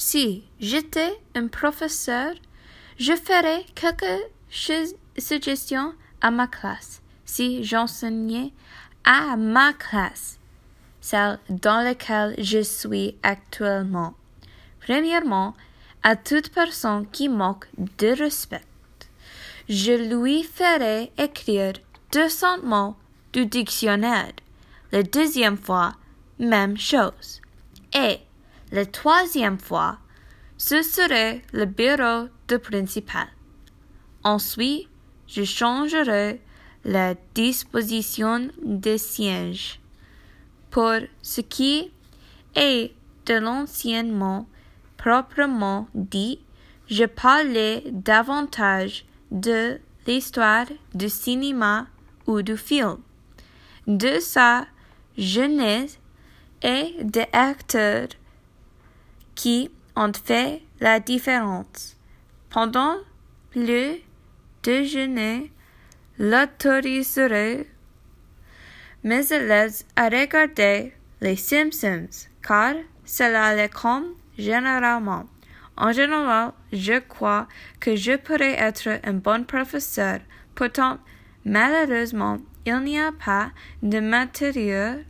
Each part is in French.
Si j'étais un professeur, je ferais quelques suggestions à ma classe. Si j'enseignais à ma classe, celle dans laquelle je suis actuellement. Premièrement, à toute personne qui moque de respect, je lui ferai écrire 200 mots du dictionnaire. La deuxième fois, même chose. Et la troisième fois, ce serait le bureau de principal. Ensuite, je changerai la disposition des sièges. Pour ce qui est de l'anciennement proprement dit, je parlais davantage de l'histoire du cinéma ou du film, de sa jeunesse et des acteurs qui ont fait la différence. Pendant le déjeuner, l'autoriserai mes élèves à regarder les Simpsons, car cela les comme généralement. En général, je crois que je pourrais être un bon professeur. Pourtant, malheureusement, il n'y a pas de matériel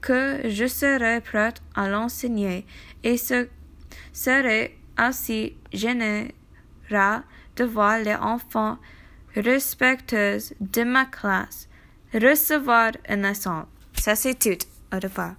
que je serais prête à l'enseigner et ce serait assez général de voir les enfants respectueux de ma classe recevoir un leçon. Ça c'est tout. Au revoir.